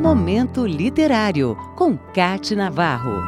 Momento Literário, com Cate Navarro.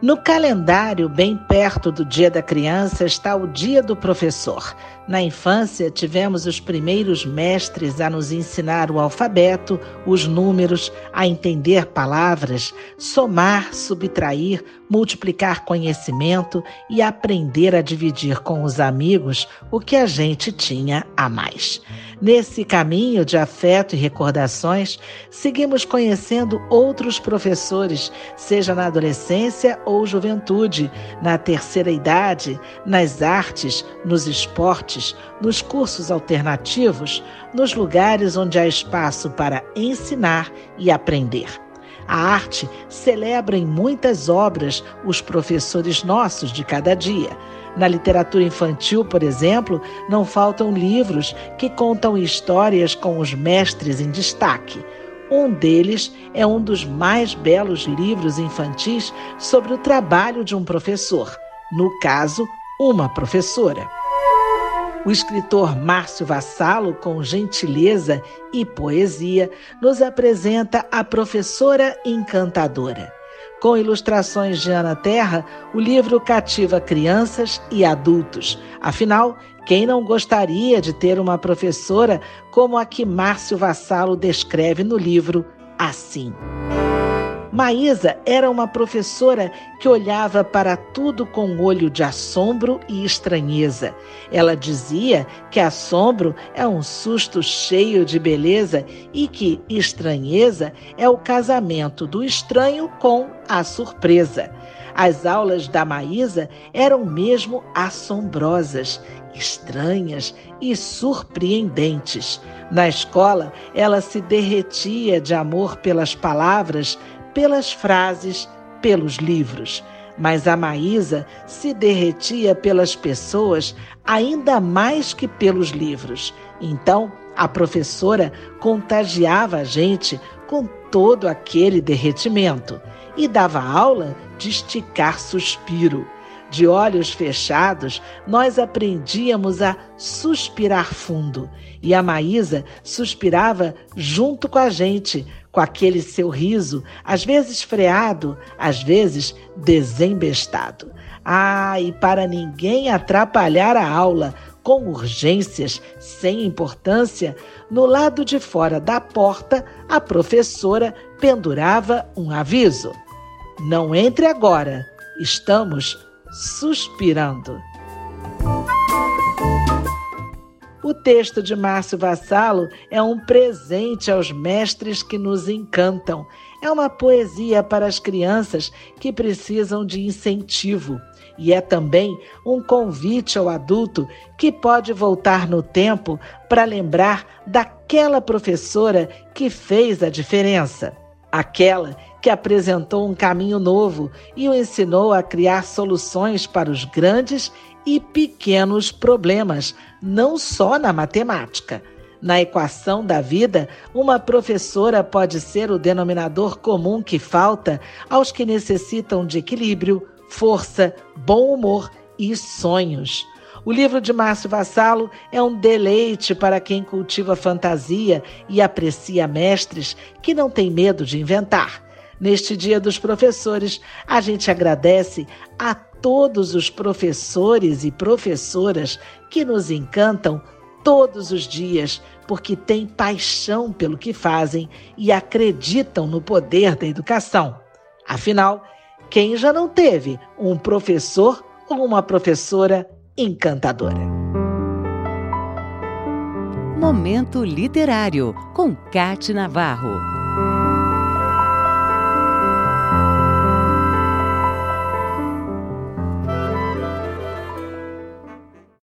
No calendário, bem perto do Dia da Criança, está o Dia do Professor. Na infância, tivemos os primeiros mestres a nos ensinar o alfabeto, os números, a entender palavras, somar, subtrair, multiplicar conhecimento e aprender a dividir com os amigos o que a gente tinha a mais. Nesse caminho de afeto e recordações, seguimos conhecendo outros professores, seja na adolescência ou juventude, na terceira idade, nas artes, nos esportes, nos cursos alternativos, nos lugares onde há espaço para ensinar e aprender. A arte celebra em muitas obras os professores nossos de cada dia. Na literatura infantil, por exemplo, não faltam livros que contam histórias com os mestres em destaque. Um deles é um dos mais belos livros infantis sobre o trabalho de um professor, no caso, uma professora. O escritor Márcio Vassalo, com gentileza e poesia, nos apresenta a professora encantadora. Com ilustrações de Ana Terra, o livro cativa crianças e adultos. Afinal, quem não gostaria de ter uma professora como a que Márcio Vassalo descreve no livro assim? Maísa era uma professora que olhava para tudo com um olho de assombro e estranheza. Ela dizia que assombro é um susto cheio de beleza e que estranheza é o casamento do estranho com a surpresa. As aulas da Maísa eram mesmo assombrosas, estranhas e surpreendentes. Na escola, ela se derretia de amor pelas palavras pelas frases, pelos livros. Mas a Maísa se derretia pelas pessoas ainda mais que pelos livros. Então, a professora contagiava a gente com todo aquele derretimento e dava aula de esticar suspiro. De olhos fechados, nós aprendíamos a suspirar fundo. E a Maísa suspirava junto com a gente, com aquele seu riso, às vezes freado, às vezes desembestado. Ah, e para ninguém atrapalhar a aula, com urgências, sem importância, no lado de fora da porta, a professora pendurava um aviso: Não entre agora, estamos suspirando. O texto de Márcio Vassalo é um presente aos mestres que nos encantam. É uma poesia para as crianças que precisam de incentivo. E é também um convite ao adulto que pode voltar no tempo para lembrar daquela professora que fez a diferença. Aquela que apresentou um caminho novo e o ensinou a criar soluções para os grandes e pequenos problemas, não só na matemática. Na equação da vida, uma professora pode ser o denominador comum que falta aos que necessitam de equilíbrio, força, bom humor e sonhos. O livro de Márcio Vassalo é um deleite para quem cultiva fantasia e aprecia mestres que não têm medo de inventar. Neste Dia dos Professores, a gente agradece a todos os professores e professoras que nos encantam todos os dias, porque têm paixão pelo que fazem e acreditam no poder da educação. Afinal, quem já não teve um professor ou uma professora encantadora? Momento Literário, com Cate Navarro.